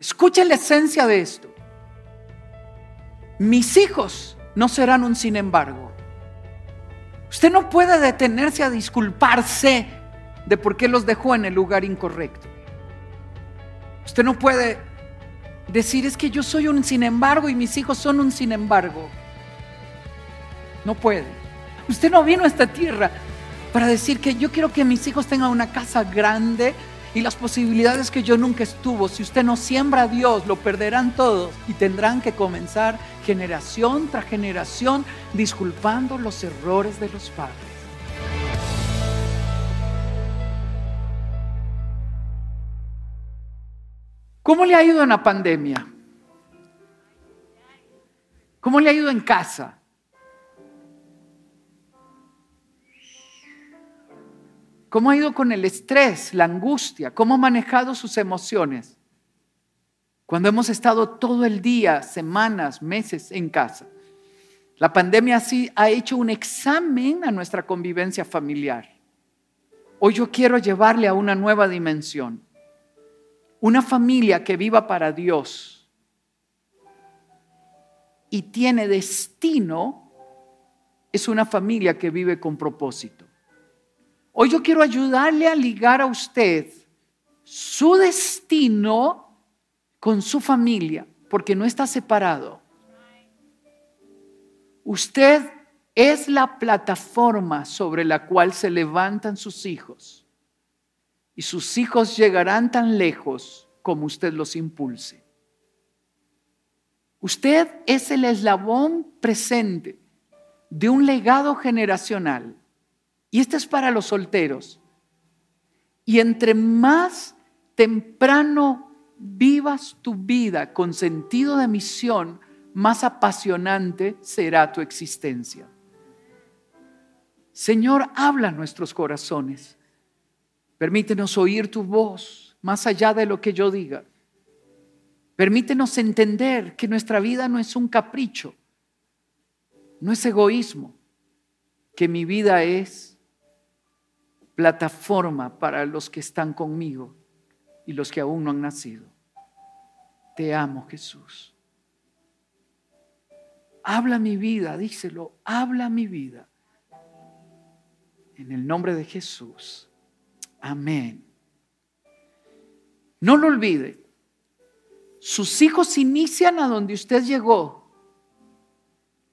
Escuche la esencia de esto. Mis hijos no serán un sin embargo. Usted no puede detenerse a disculparse de por qué los dejó en el lugar incorrecto. Usted no puede decir es que yo soy un sin embargo y mis hijos son un sin embargo. No puede. Usted no vino a esta tierra para decir que yo quiero que mis hijos tengan una casa grande y las posibilidades que yo nunca estuvo. Si usted no siembra a Dios, lo perderán todos y tendrán que comenzar generación tras generación disculpando los errores de los padres. ¿Cómo le ha ido en la pandemia? ¿Cómo le ha ido en casa? ¿Cómo ha ido con el estrés, la angustia? ¿Cómo ha manejado sus emociones? Cuando hemos estado todo el día, semanas, meses en casa. La pandemia sí ha hecho un examen a nuestra convivencia familiar. Hoy yo quiero llevarle a una nueva dimensión. Una familia que viva para Dios y tiene destino es una familia que vive con propósito. Hoy yo quiero ayudarle a ligar a usted su destino con su familia, porque no está separado. Usted es la plataforma sobre la cual se levantan sus hijos. Y sus hijos llegarán tan lejos como usted los impulse. Usted es el eslabón presente de un legado generacional y este es para los solteros. Y entre más temprano vivas tu vida con sentido de misión, más apasionante será tu existencia. Señor, habla nuestros corazones. Permítenos oír tu voz más allá de lo que yo diga. Permítenos entender que nuestra vida no es un capricho, no es egoísmo, que mi vida es plataforma para los que están conmigo y los que aún no han nacido. Te amo, Jesús. Habla mi vida, díselo, habla mi vida. En el nombre de Jesús. Amén. No lo olvide. Sus hijos inician a donde usted llegó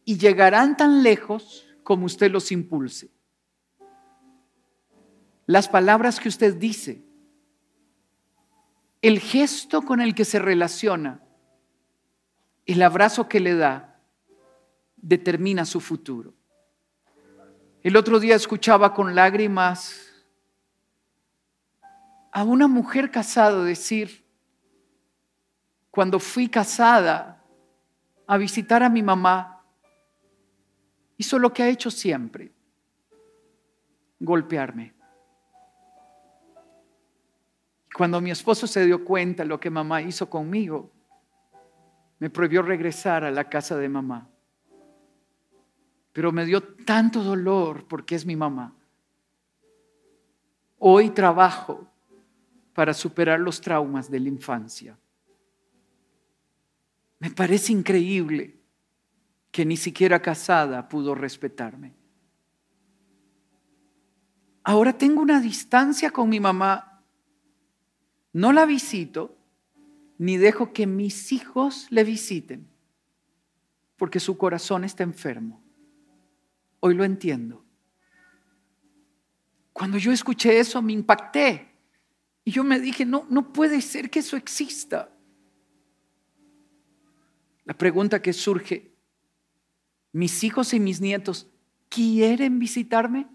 y llegarán tan lejos como usted los impulse las palabras que usted dice, el gesto con el que se relaciona, el abrazo que le da, determina su futuro. El otro día escuchaba con lágrimas a una mujer casada decir, cuando fui casada a visitar a mi mamá, hizo lo que ha hecho siempre, golpearme. Cuando mi esposo se dio cuenta de lo que mamá hizo conmigo, me prohibió regresar a la casa de mamá. Pero me dio tanto dolor porque es mi mamá. Hoy trabajo para superar los traumas de la infancia. Me parece increíble que ni siquiera casada pudo respetarme. Ahora tengo una distancia con mi mamá no la visito ni dejo que mis hijos le visiten, porque su corazón está enfermo. Hoy lo entiendo. Cuando yo escuché eso me impacté y yo me dije, no, no puede ser que eso exista. La pregunta que surge, ¿mis hijos y mis nietos quieren visitarme?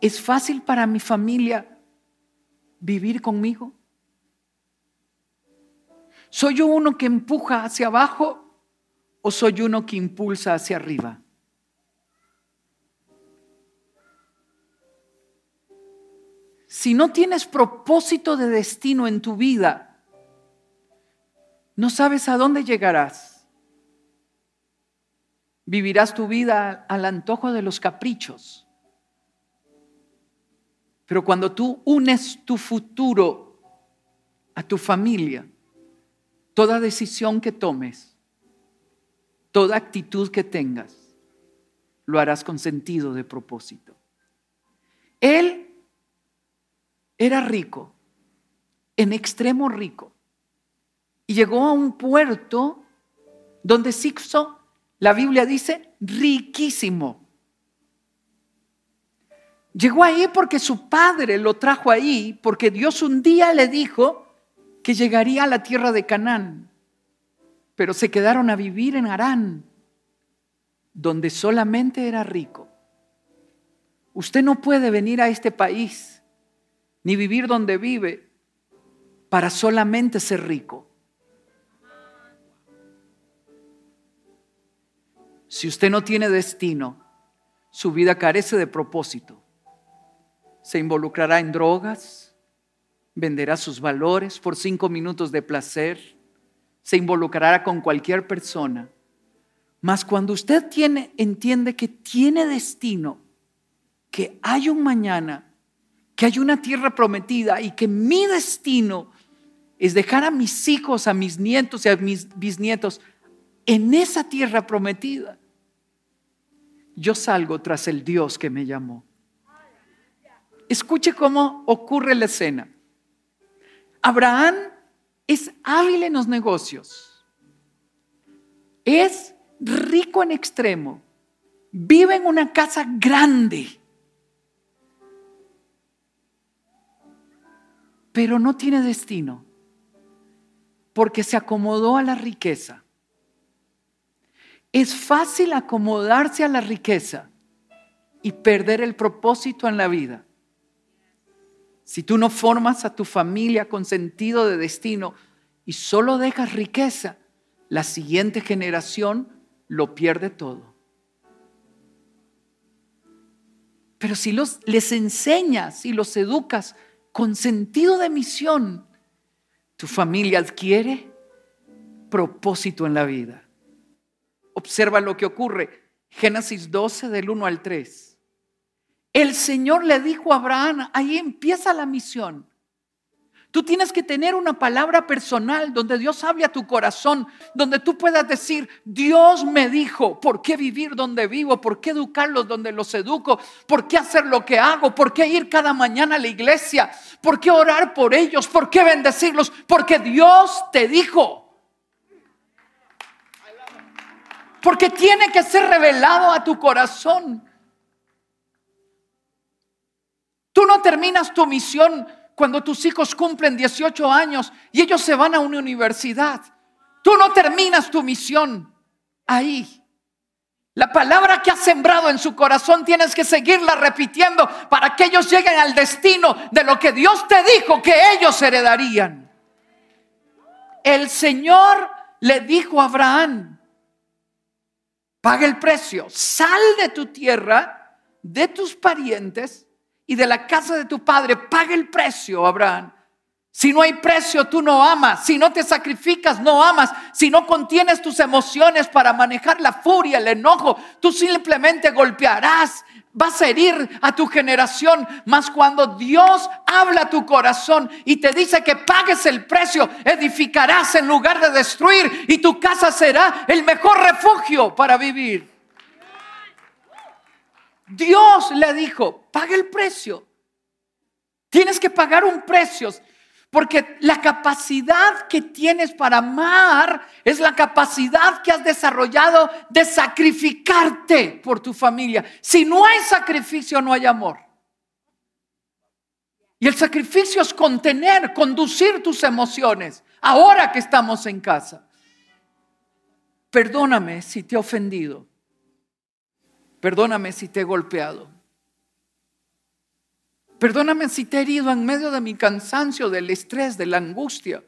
¿Es fácil para mi familia vivir conmigo? ¿Soy yo uno que empuja hacia abajo o soy uno que impulsa hacia arriba? Si no tienes propósito de destino en tu vida, no sabes a dónde llegarás. Vivirás tu vida al antojo de los caprichos Pero cuando tú unes tu futuro a tu familia, toda decisión que tomes, toda actitud que tengas, lo harás con sentido de propósito. Él era rico, en extremo rico, y llegó a un puerto donde Sixo, la Biblia dice, riquísimo. Llegó ahí porque su padre lo trajo ahí, porque Dios un día le dijo que llegaría a la tierra de Canaán, pero se quedaron a vivir en Harán, donde solamente era rico. Usted no puede venir a este país ni vivir donde vive para solamente ser rico. Si usted no tiene destino, su vida carece de propósito se involucrará en drogas, venderá sus valores por cinco minutos de placer, se involucrará con cualquier persona. Mas cuando usted tiene, entiende que tiene destino, que hay un mañana, que hay una tierra prometida y que mi destino es dejar a mis hijos, a mis nietos y a mis bisnietos en esa tierra prometida, yo salgo tras el Dios que me llamó. Escuche cómo ocurre la escena. Abraham es hábil en los negocios. Es rico en extremo. Vive en una casa grande. Pero no tiene destino. Porque se acomodó a la riqueza. Es fácil acomodarse a la riqueza y perder el propósito en la vida. Si tú no formas a tu familia con sentido de destino y solo dejas riqueza, la siguiente generación lo pierde todo. Pero si los, les enseñas y los educas con sentido de misión, tu familia adquiere propósito en la vida. Observa lo que ocurre. Génesis 12 del 1 al 3. El Señor le dijo a Abraham, ahí empieza la misión. Tú tienes que tener una palabra personal donde Dios hable a tu corazón, donde tú puedas decir, Dios me dijo, ¿por qué vivir donde vivo? ¿Por qué educarlos donde los educo? ¿Por qué hacer lo que hago? ¿Por qué ir cada mañana a la iglesia? ¿Por qué orar por ellos? ¿Por qué bendecirlos? Porque Dios te dijo. Porque tiene que ser revelado a tu corazón. Tú no terminas tu misión cuando tus hijos cumplen 18 años y ellos se van a una universidad. Tú no terminas tu misión ahí. La palabra que has sembrado en su corazón tienes que seguirla repitiendo para que ellos lleguen al destino de lo que Dios te dijo que ellos heredarían. El Señor le dijo a Abraham, paga el precio, sal de tu tierra, de tus parientes y de la casa de tu padre, paga el precio, Abraham. Si no hay precio, tú no amas. Si no te sacrificas, no amas. Si no contienes tus emociones para manejar la furia, el enojo, tú simplemente golpearás. Vas a herir a tu generación. Mas cuando Dios habla a tu corazón y te dice que pagues el precio, edificarás en lugar de destruir y tu casa será el mejor refugio para vivir. Dios le dijo, paga el precio. Tienes que pagar un precio. Porque la capacidad que tienes para amar es la capacidad que has desarrollado de sacrificarte por tu familia. Si no hay sacrificio, no hay amor. Y el sacrificio es contener, conducir tus emociones ahora que estamos en casa. Perdóname si te he ofendido. Perdóname si te he golpeado. Perdóname si te he herido en medio de mi cansancio, del estrés, de la angustia.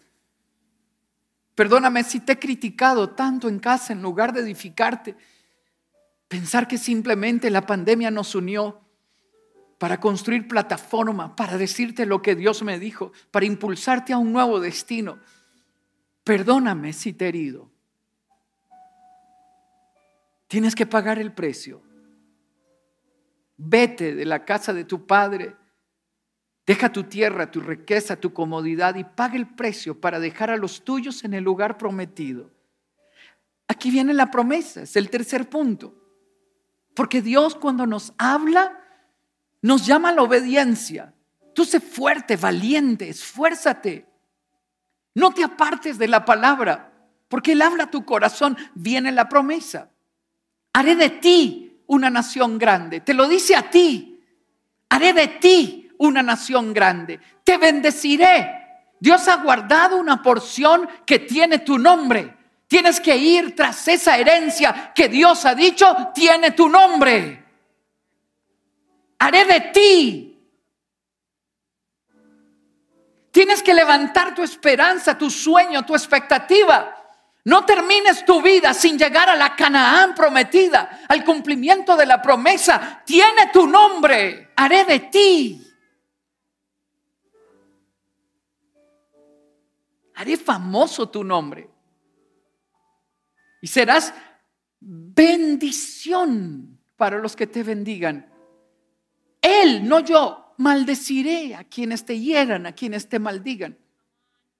Perdóname si te he criticado tanto en casa en lugar de edificarte. Pensar que simplemente la pandemia nos unió para construir plataforma, para decirte lo que Dios me dijo, para impulsarte a un nuevo destino. Perdóname si te he herido. Tienes que pagar el precio. Vete de la casa de tu padre Deja tu tierra, tu riqueza, tu comodidad y paga el precio para dejar a los tuyos en el lugar prometido. Aquí viene la promesa, es el tercer punto. Porque Dios cuando nos habla, nos llama a la obediencia. Tú sé fuerte, valiente, esfuérzate. No te apartes de la palabra, porque Él habla a tu corazón, viene la promesa. Haré de ti una nación grande. Te lo dice a ti. Haré de ti una nación grande. Te bendeciré. Dios ha guardado una porción que tiene tu nombre. Tienes que ir tras esa herencia que Dios ha dicho tiene tu nombre. Haré de ti. Tienes que levantar tu esperanza, tu sueño, tu expectativa. No termines tu vida sin llegar a la Canaán prometida, al cumplimiento de la promesa. Tiene tu nombre. Haré de ti. Haré famoso tu nombre y serás bendición para los que te bendigan. Él, no yo, maldeciré a quienes te hieran, a quienes te maldigan.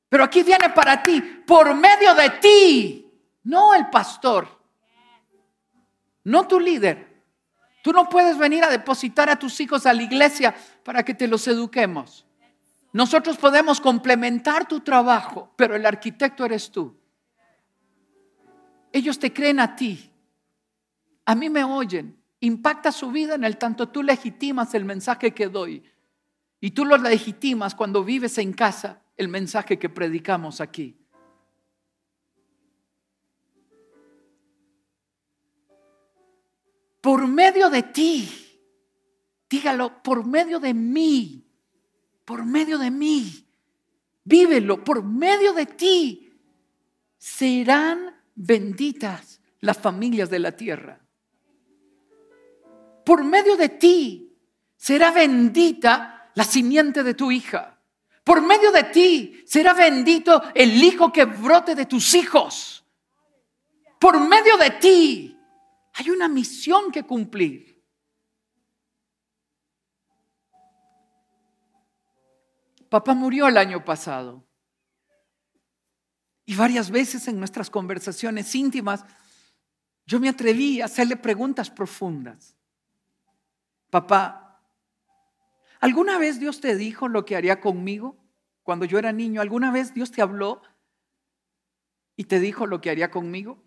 Pero aquí viene para ti, por medio de ti, no el pastor, no tu líder. Tú no puedes venir a depositar a tus hijos a la iglesia para que te los eduquemos. Nosotros podemos complementar tu trabajo, pero el arquitecto eres tú. Ellos te creen a ti. A mí me oyen. Impacta su vida en el tanto tú legitimas el mensaje que doy. Y tú lo legitimas cuando vives en casa el mensaje que predicamos aquí. Por medio de ti, dígalo, por medio de mí, por medio de mí, vívelo, por medio de ti, serán benditas las familias de la tierra. Por medio de ti será bendita la simiente de tu hija. Por medio de ti será bendito el hijo que brote de tus hijos. Por medio de ti hay una misión que cumplir. Papá murió el año pasado. Y varias veces en nuestras conversaciones íntimas, yo me atreví a hacerle preguntas profundas. Papá, ¿alguna vez Dios te dijo lo que haría conmigo cuando yo era niño? ¿Alguna vez Dios te habló y te dijo lo que haría conmigo?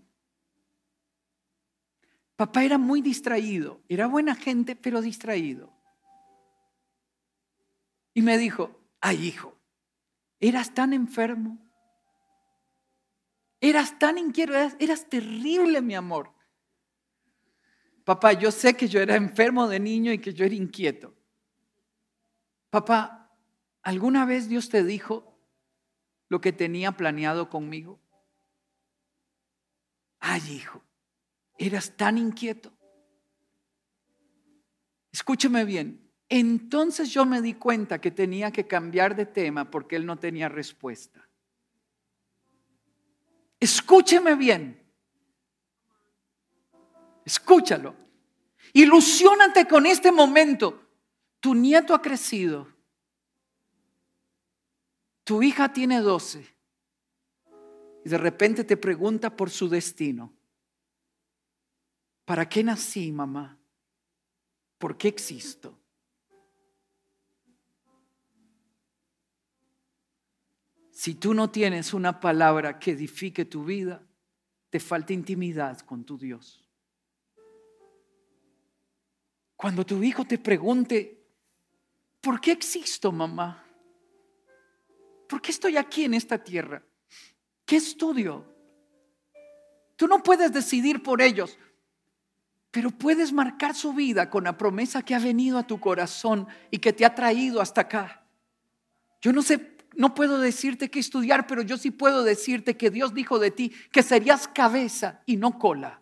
Papá era muy distraído, era buena gente, pero distraído. Y me dijo, ay hijo, eras tan enfermo, Eras tan inquieto, eras, terrible, mi amor. Papá, yo sé que yo era enfermo de niño y que yo era inquieto. Papá, ¿alguna vez Dios te dijo lo que tenía planeado conmigo? Ay, hijo, eras tan inquieto. Escúcheme bien. Entonces yo me di cuenta que tenía que cambiar de tema porque él no tenía respuesta. Escúcheme bien. Escúchalo. Ilusiónate con este momento. Tu nieto ha crecido. Tu hija tiene 12. Y de repente te pregunta por su destino. ¿Para qué nací, mamá? ¿Por qué existo? Si tú no tienes una palabra que edifique tu vida, te falta intimidad con tu Dios. Cuando tu hijo te pregunte, ¿por qué existo, mamá? ¿Por qué estoy aquí en esta tierra? ¿Qué estudio? Tú no puedes decidir por ellos, pero puedes marcar su vida con la promesa que ha venido a tu corazón y que te ha traído hasta acá. Yo no sé no puedo decirte qué estudiar, pero yo sí puedo decirte que Dios dijo de ti que serías cabeza y no cola,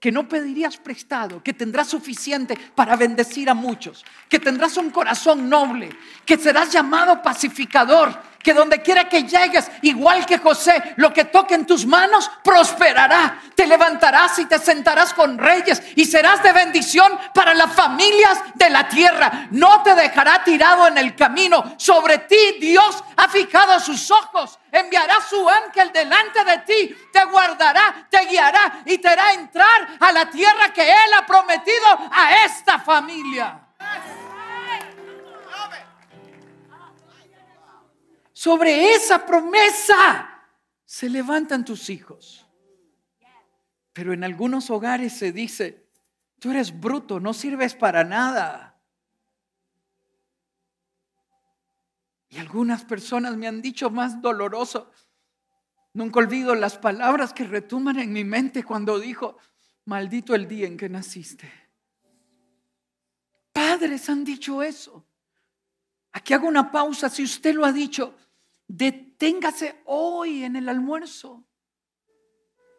que no pedirías prestado, que tendrás suficiente para bendecir a muchos, que tendrás un corazón noble, que serás llamado pacificador, que donde quiera que llegues, igual que José, lo que toque en tus manos prosperará. Te levantarás y te sentarás con reyes y serás de bendición para las familias de la tierra. No te dejará tirado en el camino. Sobre ti Dios ha fijado sus ojos. Enviará su ángel delante de ti. Te guardará, te guiará y te hará entrar a la tierra que Él ha prometido a esta familia. Sobre esa promesa se levantan tus hijos. Pero en algunos hogares se dice, tú eres bruto, no sirves para nada. Y algunas personas me han dicho más doloroso. Nunca olvido las palabras que retuman en mi mente cuando dijo, maldito el día en que naciste. Padres han dicho eso. Aquí hago una pausa. Si usted lo ha dicho, Deténgase hoy en el almuerzo.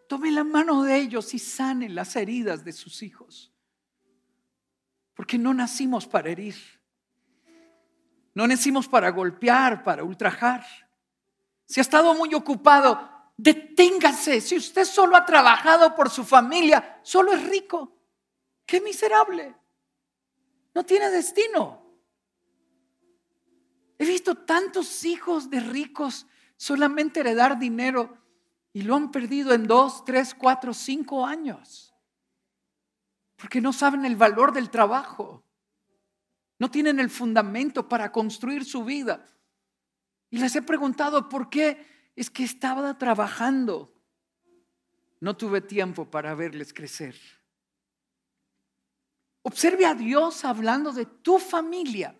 Tome la mano de ellos y sane las heridas de sus hijos. Porque no nacimos para herir. No nacimos para golpear, para ultrajar. Si ha estado muy ocupado, deténgase. Si usted solo ha trabajado por su familia, solo es rico. Qué miserable. No tiene destino. He visto tantos hijos de ricos solamente heredar dinero y lo han perdido en dos, tres, cuatro, cinco años. Porque no saben el valor del trabajo. No tienen el fundamento para construir su vida. Y les he preguntado por qué. Es que estaba trabajando. No tuve tiempo para verles crecer. Observe a Dios hablando de tu familia.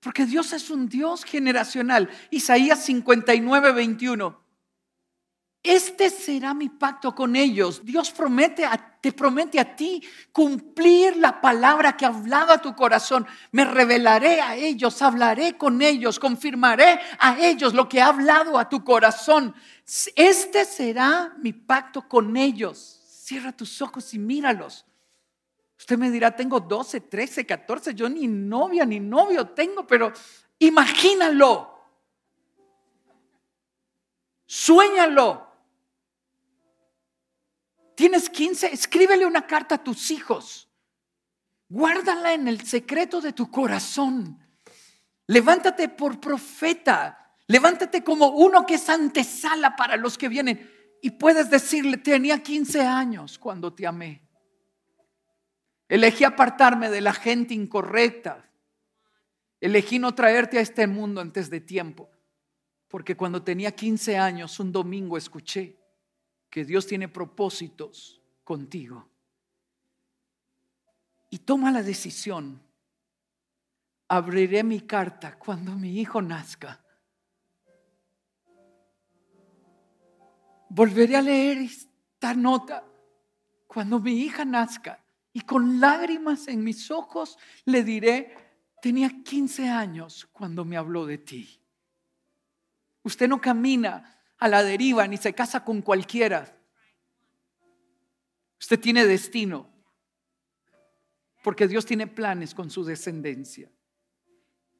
Porque Dios es un Dios generacional. Isaías 59, 21. Este será mi pacto con ellos. Dios te promete a ti cumplir la palabra que ha hablado a tu corazón. Me revelaré a ellos, hablaré con ellos, confirmaré a ellos lo que ha hablado a tu corazón. Este será mi pacto con ellos. Cierra tus ojos y míralos. Usted me dirá, tengo 12, 13, 14, yo ni novia ni novio tengo, pero imagínalo. Suéñalo. Tienes 15, escríbele una carta a tus hijos. Guárdala en el secreto de tu corazón. Levántate por profeta. Levántate como uno que es antesala para los que vienen. Y puedes decirle, tenía 15 años cuando te amé. Elegí apartarme de la gente incorrecta. Elegí no traerte a este mundo antes de tiempo. Porque cuando tenía 15 años, un domingo escuché que Dios tiene propósitos contigo. Y toma la decisión. Abriré mi carta cuando mi hijo nazca. Volveré a leer esta nota cuando mi hija nazca y con lágrimas en mis ojos le diré, tenía 15 años cuando me habló de ti. Usted no camina a la deriva ni se casa con cualquiera. Usted tiene destino. Porque Dios tiene planes con su descendencia.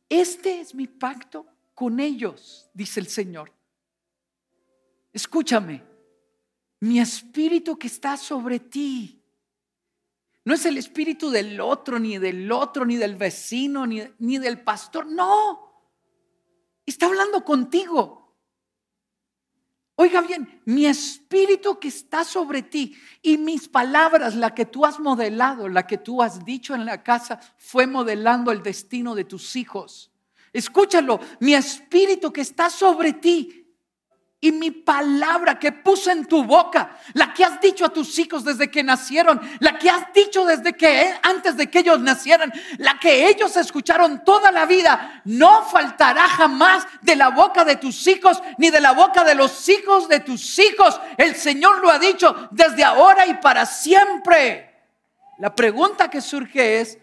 Este es mi pacto con ellos, dice el Señor. Escúchame, mi espíritu que está sobre ti no es el espíritu del otro, ni del otro, ni del vecino, ni, ni del pastor. No. Está hablando contigo. Oiga bien, mi espíritu que está sobre ti y mis palabras, la que tú has modelado, la que tú has dicho en la casa, fue modelando el destino de tus hijos. Escúchalo, mi espíritu que está sobre ti y mi palabra que puse en tu boca, la que has dicho a tus hijos desde que nacieron, la que has dicho desde que antes de que ellos nacieran, la que ellos escucharon toda la vida, no faltará jamás de la boca de tus hijos ni de la boca de los hijos de tus hijos. El Señor lo ha dicho desde ahora y para siempre. La pregunta que surge es,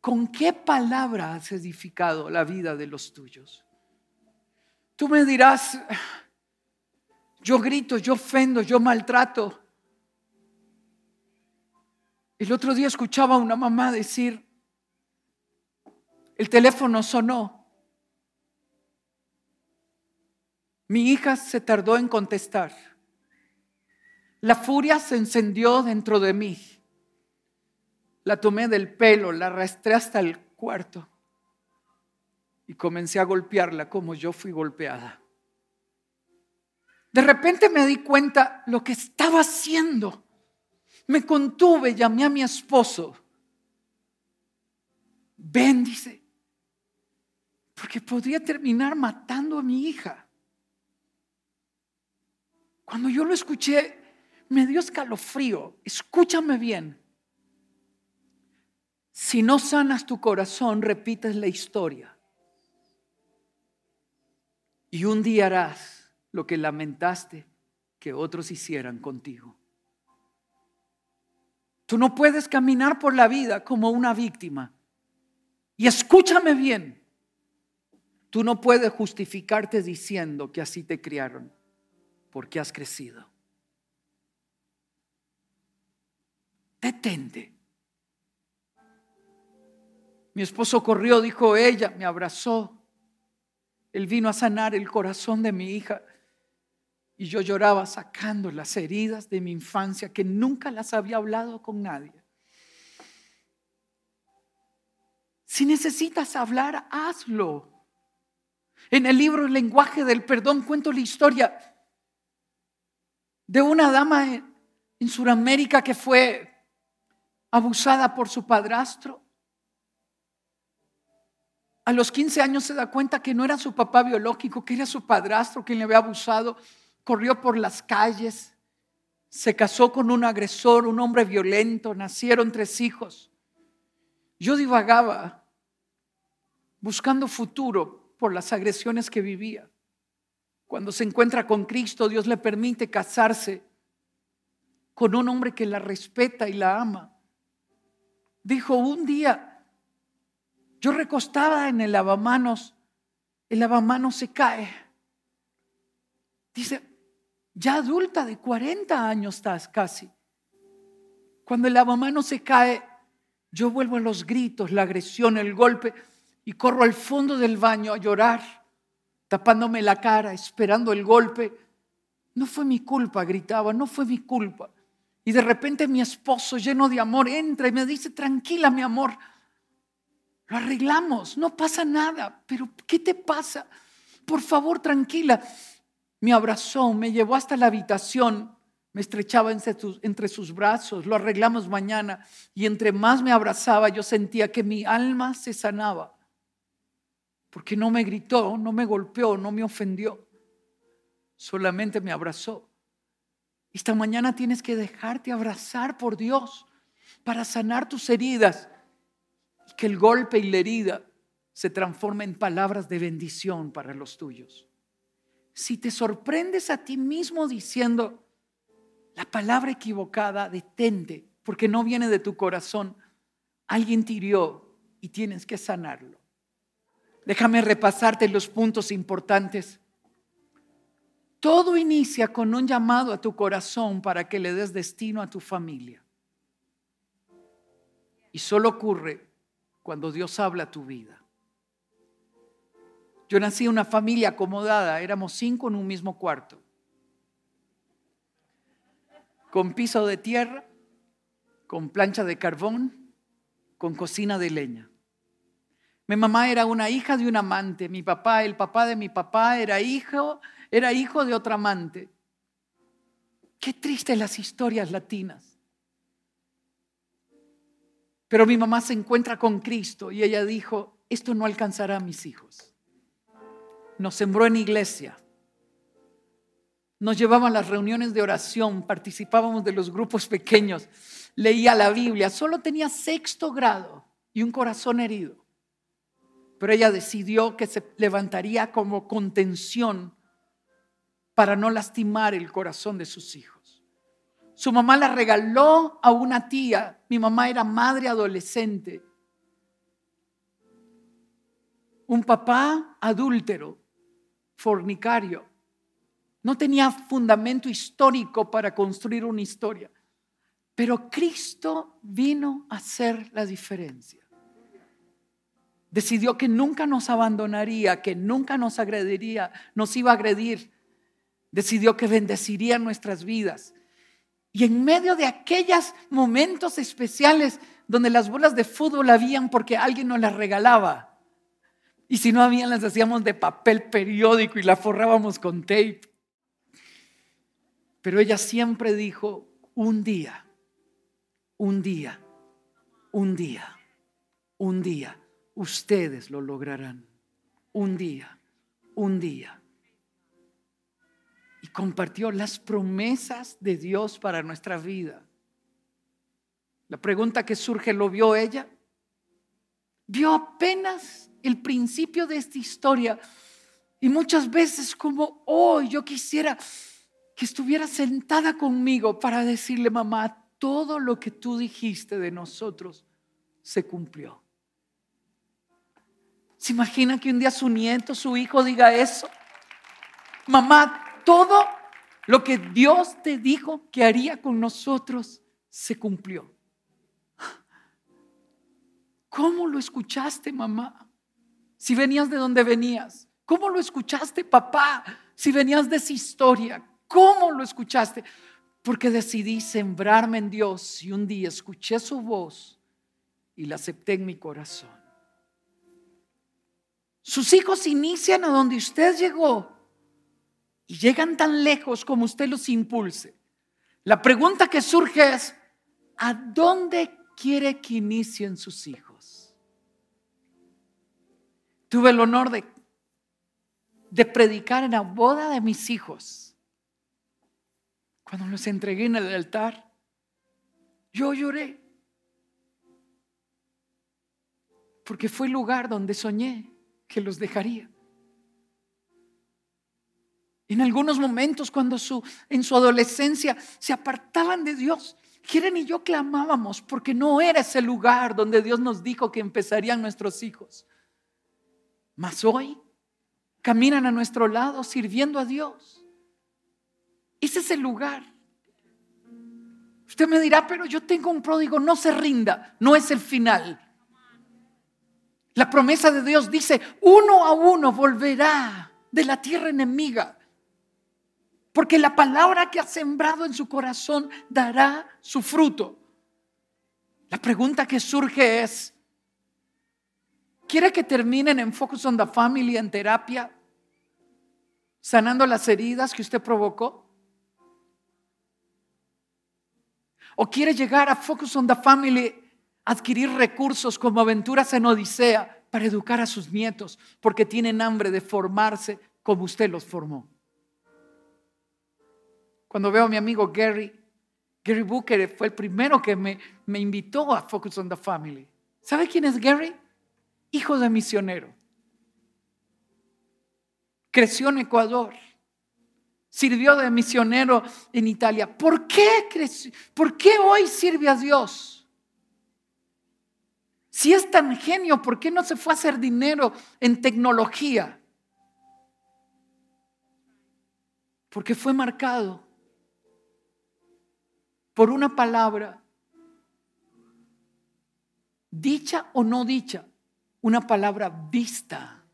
¿con qué palabra has edificado la vida de los tuyos? Tú me dirás, yo grito, yo ofendo, yo maltrato. El otro día escuchaba a una mamá decir, el teléfono sonó. Mi hija se tardó en contestar. La furia se encendió dentro de mí. La tomé del pelo, la arrastré hasta el cuarto y comencé a golpearla como yo fui golpeada. De repente me di cuenta lo que estaba haciendo. Me contuve, llamé a mi esposo. Ven, dice, porque podría terminar matando a mi hija. Cuando yo lo escuché, me dio escalofrío. Escúchame bien. Si no sanas tu corazón, repites la historia. Y un día harás lo que lamentaste que otros hicieran contigo. Tú no puedes caminar por la vida como una víctima. Y escúchame bien, tú no puedes justificarte diciendo que así te criaron, porque has crecido. Detente. Mi esposo corrió, dijo ella, me abrazó. Él vino a sanar el corazón de mi hija. Y yo lloraba sacando las heridas de mi infancia que nunca las había hablado con nadie. Si necesitas hablar, hazlo. En el libro El lenguaje del perdón cuento la historia de una dama en, en Sudamérica que fue abusada por su padrastro. A los 15 años se da cuenta que no era su papá biológico, que era su padrastro quien le había abusado. Corrió por las calles, se casó con un agresor, un hombre violento, nacieron tres hijos. Yo divagaba buscando futuro por las agresiones que vivía. Cuando se encuentra con Cristo, Dios le permite casarse con un hombre que la respeta y la ama. Dijo, un día yo recostada en el lavamanos, el lavamanos se cae. Dice, ya adulta de 40 años estás casi. Cuando el lavamanos se cae, yo vuelvo a los gritos, la agresión, el golpe y corro al fondo del baño a llorar, tapándome la cara, esperando el golpe. No fue mi culpa, gritaba, no fue mi culpa. Y de repente mi esposo, lleno de amor, entra y me dice, tranquila, mi amor, lo arreglamos, no pasa nada, pero ¿qué te pasa? Por favor, tranquila. Me abrazó, me llevó hasta la habitación me estrechaba entre sus brazos, lo arreglamos mañana y entre más me abrazaba yo sentía que mi alma se sanaba, porque no me gritó, no me golpeó, no me ofendió, solamente me abrazó. Esta mañana tienes que dejarte abrazar por Dios para sanar tus heridas y que el golpe y la herida se transformen en palabras de bendición para los tuyos. Si te sorprendes a ti mismo diciendo, la palabra equivocada, detente, porque no viene de tu corazón. Alguien te hirió y tienes que sanarlo. Déjame repasarte los puntos importantes. Todo inicia con un llamado a tu corazón para que le des destino a tu familia. Y solo ocurre cuando Dios habla a tu vida. Yo nací en una familia acomodada, éramos cinco en un mismo cuarto con piso de tierra, con plancha de carbón, con cocina de leña. Mi mamá era una hija de un amante, mi papá, el papá de mi papá era hijo, era hijo de otra amante. Qué tristes las historias latinas. Pero mi mamá se encuentra con Cristo y ella dijo, esto no alcanzará a mis hijos. Nos sembró en iglesia, nos llevaban las reuniones de oración, participábamos de los grupos pequeños, leía la Biblia, solo tenía sexto grado y un corazón herido. Pero ella decidió que se levantaría como contención para no lastimar el corazón de sus hijos. Su mamá la regaló a una tía, mi mamá era madre adolescente. Un papá adúltero, fornicario no tenía fundamento histórico para construir una historia. Pero Cristo vino a hacer la diferencia. Decidió que nunca nos abandonaría, que nunca nos agrediría, nos iba a agredir, decidió que bendeciría nuestras vidas. Y en medio de aquellos momentos especiales donde las bolas de fútbol habían porque alguien nos las regalaba. Y si no habían, las hacíamos de papel periódico y las forrábamos con tape. Pero ella siempre dijo, un día, un día, un día, un día, ustedes lo lograrán. Un día, un día. Y compartió las promesas de Dios para nuestra vida. La pregunta que surge, ¿lo vio ella? Vio apenas el principio de esta historia. Y muchas veces como hoy yo quisiera que estuviera sentada conmigo para decirle, mamá, todo lo que tú dijiste de nosotros se cumplió. ¿Se imagina que un día su nieto, su hijo diga eso? Mamá, todo lo que Dios te dijo que haría con nosotros se cumplió. ¿Cómo lo escuchaste, mamá? Si venías de donde venías. ¿Cómo lo escuchaste, papá? Si venías de esa historia. ¿Cómo lo escuchaste? Porque decidí sembrarme en Dios y un día escuché su voz y la acepté en mi corazón. Sus hijos inician a donde usted llegó y llegan tan lejos como usted los impulse. La pregunta que surge es, ¿a dónde quiere que inicien sus hijos? Tuve el honor de, predicar en la boda de mis hijos cuando los entregué en el altar, yo lloré. Porque fue el lugar donde soñé que los dejaría. En algunos momentos, cuando en su adolescencia se apartaban de Dios, Quieren y yo clamábamos porque no era ese lugar donde Dios nos dijo que empezarían nuestros hijos. Mas hoy caminan a nuestro lado sirviendo a Dios. Ese es el lugar. Usted me dirá, pero yo tengo un pródigo, no se rinda, no es el final. La promesa de Dios dice, uno a uno volverá de la tierra enemiga, porque la palabra que ha sembrado en su corazón dará su fruto. La pregunta que surge es, ¿quiere que terminen en Focus on the Family en terapia, sanando las heridas que usted provocó? o quiere llegar a Focus on the Family, adquirir recursos como aventuras en Odisea para educar a sus nietos, porque tienen hambre de formarse como usted los formó. Cuando veo a mi amigo Gary, Gary Booker fue el primero que me, me invitó a Focus on the Family. ¿Sabe quién es Gary? Hijo de misionero. Creció en Ecuador Sirvió de misionero en Italia. ¿Por qué, ¿Por qué hoy sirve a Dios? Si es tan genio, ¿por qué no se fue a hacer dinero en tecnología? Porque fue marcado por una palabra, dicha o no dicha, una palabra vista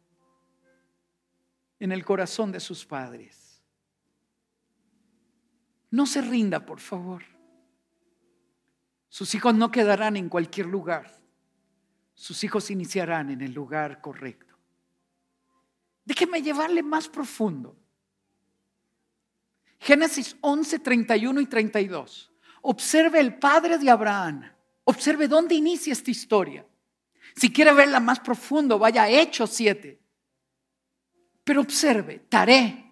en el corazón de sus padres. No se rinda, por favor. Sus hijos no quedarán en cualquier lugar. Sus hijos iniciarán en el lugar correcto. Déjeme llevarle más profundo. Génesis 11, 31 y 32. Observe el padre de Abraham. Observe dónde inicia esta historia. Si quiere verla más profundo, vaya a Hechos 7. Pero observe, Taré,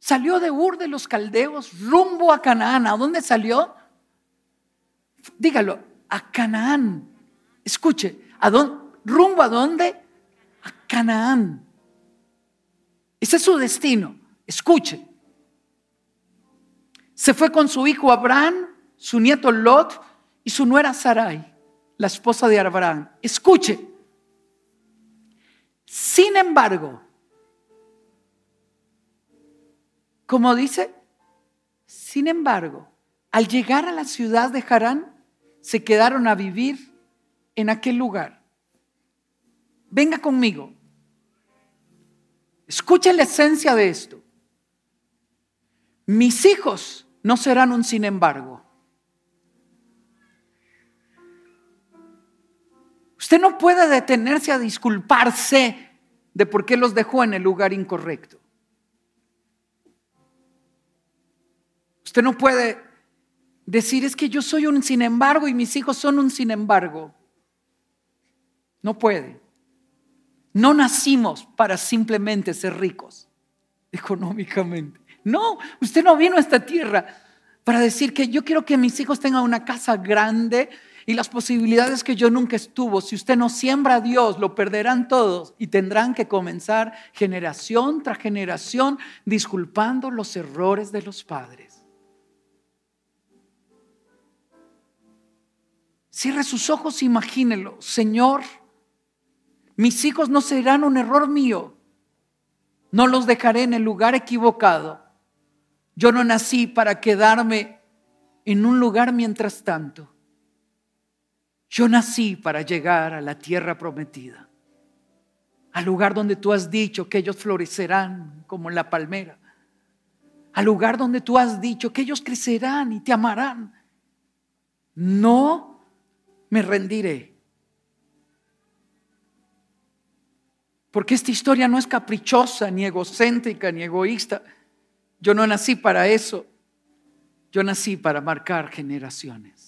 Salió de Ur de los Caldeos rumbo a Canaán. ¿A dónde salió? Dígalo, a Canaán. Escuche, ¿a dónde? ¿rumbo a dónde? A Canaán. Ese es su destino. Escuche. Se fue con su hijo Abraham, su nieto Lot y su nuera Sarai, la esposa de Abraham. Escuche. Sin embargo, Como dice, sin embargo, al llegar a la ciudad de Harán, se quedaron a vivir en aquel lugar. Venga conmigo. Escuchen la esencia de esto. Mis hijos no serán un sin embargo. Usted no puede detenerse a disculparse de por qué los dejó en el lugar incorrecto. Usted no puede decir es que yo soy un sin embargo y mis hijos son un sin embargo. No puede. No nacimos para simplemente ser ricos económicamente. No, usted no vino a esta tierra para decir que yo quiero que mis hijos tengan una casa grande, y las posibilidades que yo nunca estuvo. Si usted no siembra a Dios, lo perderán todos y tendrán que comenzar generación tras generación disculpando los errores de los padres. Cierre sus ojos, imagínelo, Señor, mis hijos no serán un error mío. No los dejaré en el lugar equivocado. Yo no nací para quedarme en un lugar mientras tanto. Yo nací para llegar a la tierra prometida, al lugar donde tú has dicho que ellos florecerán como la palmera, al lugar donde tú has dicho que ellos crecerán y te amarán. No me rendiré. Porque esta historia no es caprichosa, ni egocéntrica, ni egoísta. Yo no nací para eso. Yo nací para marcar generaciones.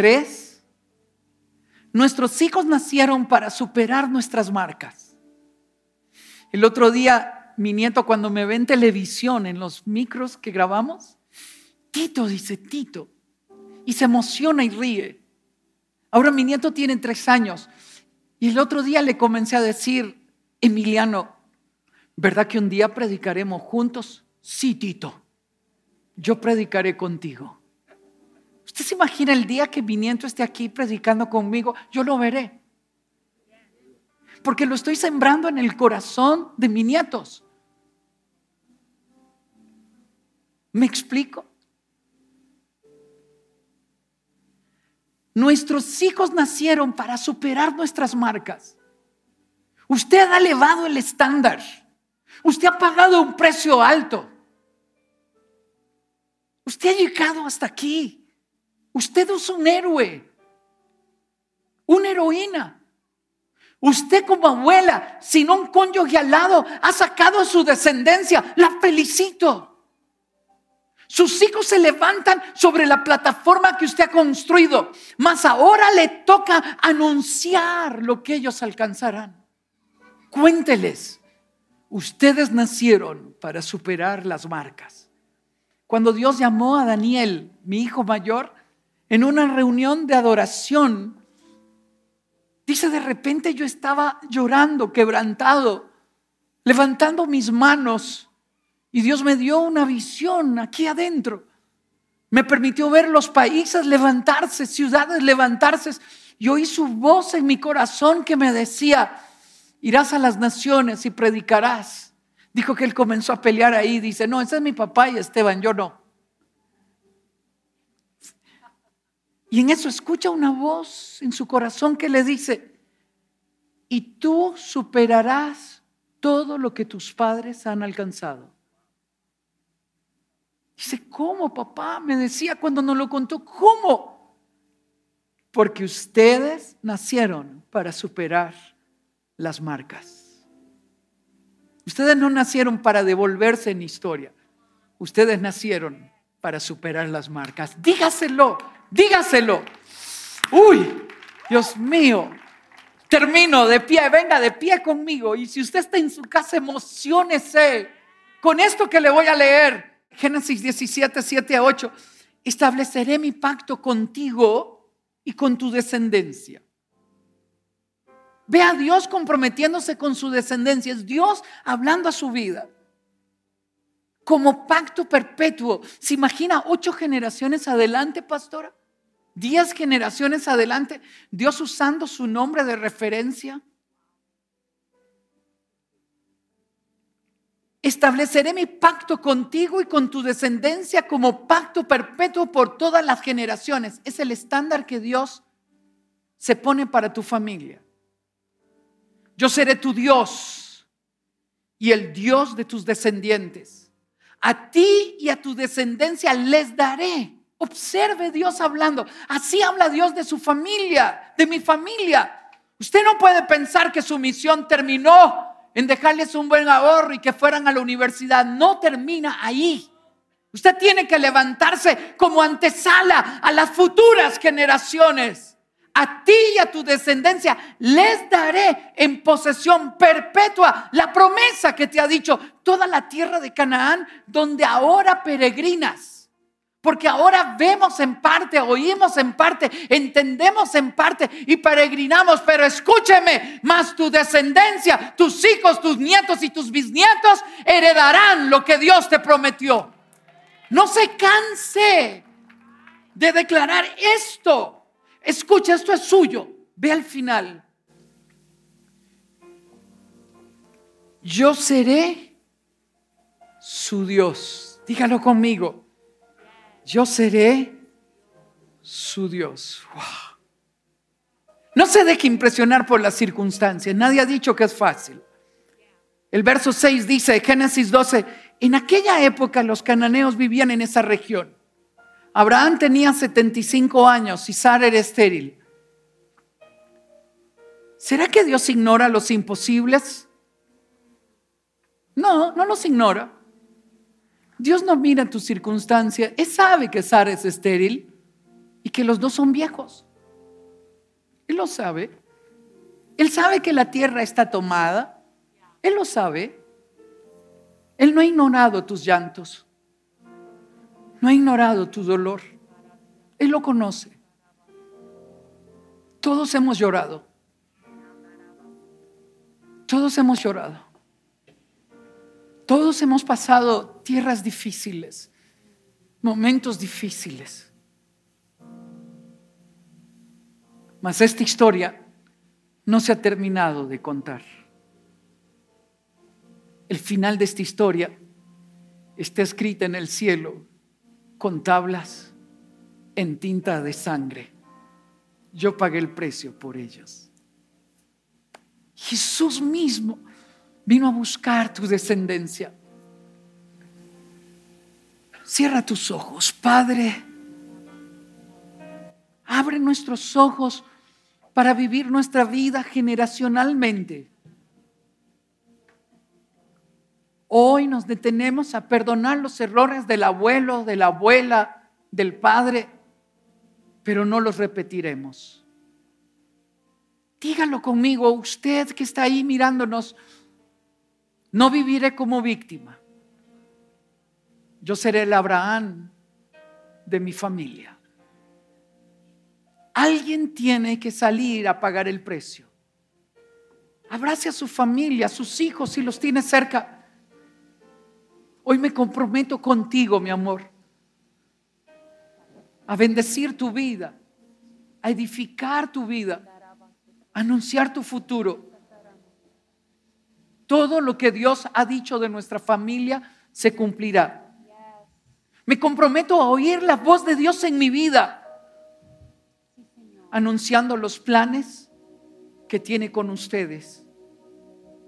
Tres, nuestros hijos nacieron para superar nuestras marcas. El otro día, mi nieto cuando me ve en televisión, en los micros que grabamos, Tito dice, Tito, y se emociona y ríe. Ahora mi nieto tiene tres años y el otro día le comencé a decir, Emiliano, ¿verdad que un día predicaremos juntos? Sí, Tito, yo predicaré contigo. ¿Usted se imagina el día que mi nieto esté aquí predicando conmigo? Yo lo veré. Porque lo estoy sembrando en el corazón de mis nietos. ¿Me explico? Nuestros hijos nacieron para superar nuestras marcas. Usted ha elevado el estándar. Usted ha pagado un precio alto. Usted ha llegado hasta aquí. Usted es un héroe, una heroína. Usted como abuela, sin un cónyuge al lado, ha sacado a su descendencia. La felicito. Sus hijos se levantan sobre la plataforma que usted ha construido, mas ahora le toca anunciar lo que ellos alcanzarán. Cuénteles, ustedes nacieron para superar las marcas. Cuando Dios llamó a Daniel, mi hijo mayor, en una reunión de adoración. Dice, de repente yo estaba llorando, quebrantado, levantando mis manos y Dios me dio una visión aquí adentro. Me permitió ver los países levantarse, ciudades levantarse. Y oí su voz en mi corazón que me decía, irás a las naciones y predicarás. Dijo que él comenzó a pelear ahí. Dice, no, ese es mi papá y Esteban, yo no. Y en eso escucha una voz en su corazón que le dice, y tú superarás todo lo que tus padres han alcanzado. Dice, ¿cómo, papá? Me decía cuando nos lo contó, ¿cómo? Porque ustedes nacieron para superar las marcas. Ustedes no nacieron para devolverse en historia. Ustedes nacieron para superar las marcas. Dígaselo Dígaselo. Uy, Dios mío. Termino de pie, venga de pie conmigo. Y si usted está en su casa, emocionese con esto que le voy a leer. Génesis 17, 7 a 8. Estableceré mi pacto contigo y con tu descendencia. Ve a Dios comprometiéndose con su descendencia. Es Dios hablando a su vida. Como pacto perpetuo. ¿Se imagina ocho generaciones adelante, pastora? Diez generaciones adelante, Dios usando su nombre de referencia. Estableceré mi pacto contigo y con tu descendencia como pacto perpetuo por todas las generaciones. Es el estándar que Dios se pone para tu familia. Yo seré tu Dios y el Dios de tus descendientes. A ti y a tu descendencia les daré. Observe Dios hablando. Así habla Dios de su familia, de mi familia. Usted no puede pensar que su misión terminó en dejarles un buen ahorro y que fueran a la universidad. No termina ahí. Usted tiene que levantarse como antesala a las futuras generaciones. A ti y a tu descendencia les daré en posesión perpetua la promesa que te ha dicho toda la tierra de Canaán, donde ahora peregrinas. Porque ahora vemos en parte, oímos en parte, entendemos en parte y peregrinamos. Pero escúcheme, más tu descendencia, tus hijos, tus nietos y tus bisnietos heredarán lo que Dios te prometió. No se canse de declarar esto. Escucha, esto es suyo. Ve al final. Yo seré su Dios. Dígalo conmigo. Yo seré su Dios. No se deje impresionar por las circunstancias. Nadie ha dicho que es fácil. El verso 6 dice, Génesis 12, en aquella época los cananeos vivían en esa región. Abraham tenía 75 años y Sara era estéril. ¿Será que Dios ignora los imposibles? No, no los ignora. Dios no mira tus circunstancias. Él sabe que Sara es estéril y que los dos son viejos. Él lo sabe. Él sabe que la tierra está tomada. Él lo sabe. Él no ha ignorado tus llantos. No ha ignorado tu dolor. Él lo conoce. Todos hemos llorado. Todos hemos llorado. Todos hemos pasado tierras difíciles, momentos difíciles. Mas esta historia no se ha terminado de contar. El final de esta historia está escrita en el cielo con tablas en tinta de sangre. Yo pagué el precio por ellos. Jesús mismo vino a buscar tu descendencia. Cierra tus ojos, Padre. Abre nuestros ojos para vivir nuestra vida generacionalmente. Hoy nos detenemos a perdonar los errores del abuelo, de la abuela, del padre, pero no los repetiremos. Dígalo conmigo, usted que está ahí mirándonos no viviré como víctima. Yo seré el Abraham de mi familia. Alguien tiene que salir a pagar el precio. Abrace a su familia, a sus hijos si los tiene cerca. Hoy me comprometo contigo, mi amor, a bendecir tu vida, a edificar tu vida, a anunciar tu futuro todo lo que Dios ha dicho de nuestra familia se cumplirá. Me comprometo a oír la voz de Dios en mi vida, anunciando los planes que tiene con ustedes,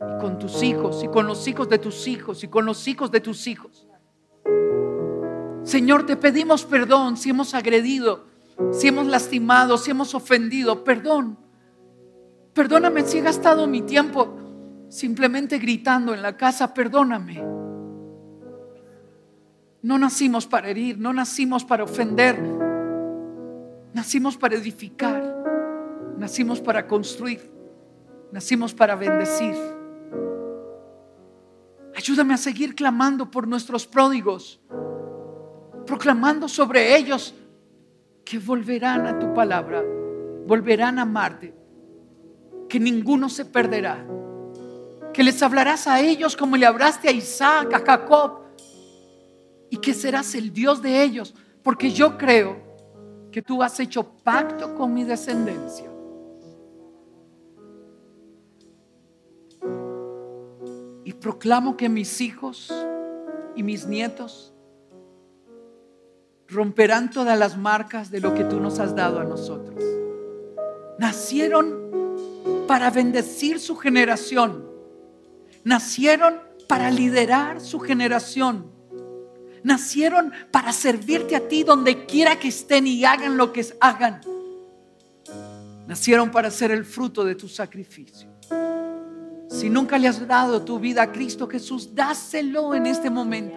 y con tus hijos, y con los hijos de tus hijos, y con los hijos de tus hijos. Señor, te pedimos perdón si hemos agredido, si hemos lastimado, si hemos ofendido. Perdón. Perdóname si he gastado mi tiempo simplemente gritando en la casa, perdóname. No nacimos para herir, no nacimos para ofender, nacimos para edificar, nacimos para construir, nacimos para bendecir. Ayúdame a seguir clamando por nuestros pródigos, proclamando sobre ellos que volverán a tu palabra, volverán a amarte, que ninguno se perderá que les hablarás a ellos como le hablaste a Isaac, a Jacob, y que serás el Dios de ellos, porque yo creo que tú has hecho pacto con mi descendencia. Y proclamo que mis hijos y mis nietos romperán todas las marcas de lo que tú nos has dado a nosotros. Nacieron para bendecir su generación nacieron para liderar su generación. Nacieron para servirte a ti donde quiera que estén y hagan lo que hagan. Nacieron para ser el fruto de tu sacrificio. Si nunca le has dado tu vida a Cristo Jesús, dáselo en este momento.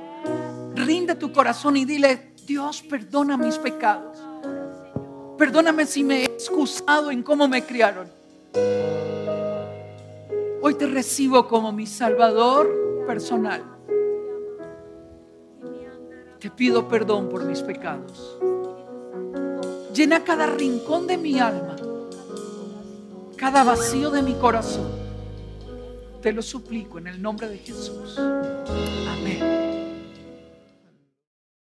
Rinde tu corazón y dile, Dios, perdona mis pecados. Perdóname si me he excusado en cómo me criaron. Hoy te recibo como mi Salvador personal. Te pido perdón por mis pecados. Llena cada rincón de mi alma, cada vacío de mi corazón. Te lo suplico en el nombre de Jesús. Amén.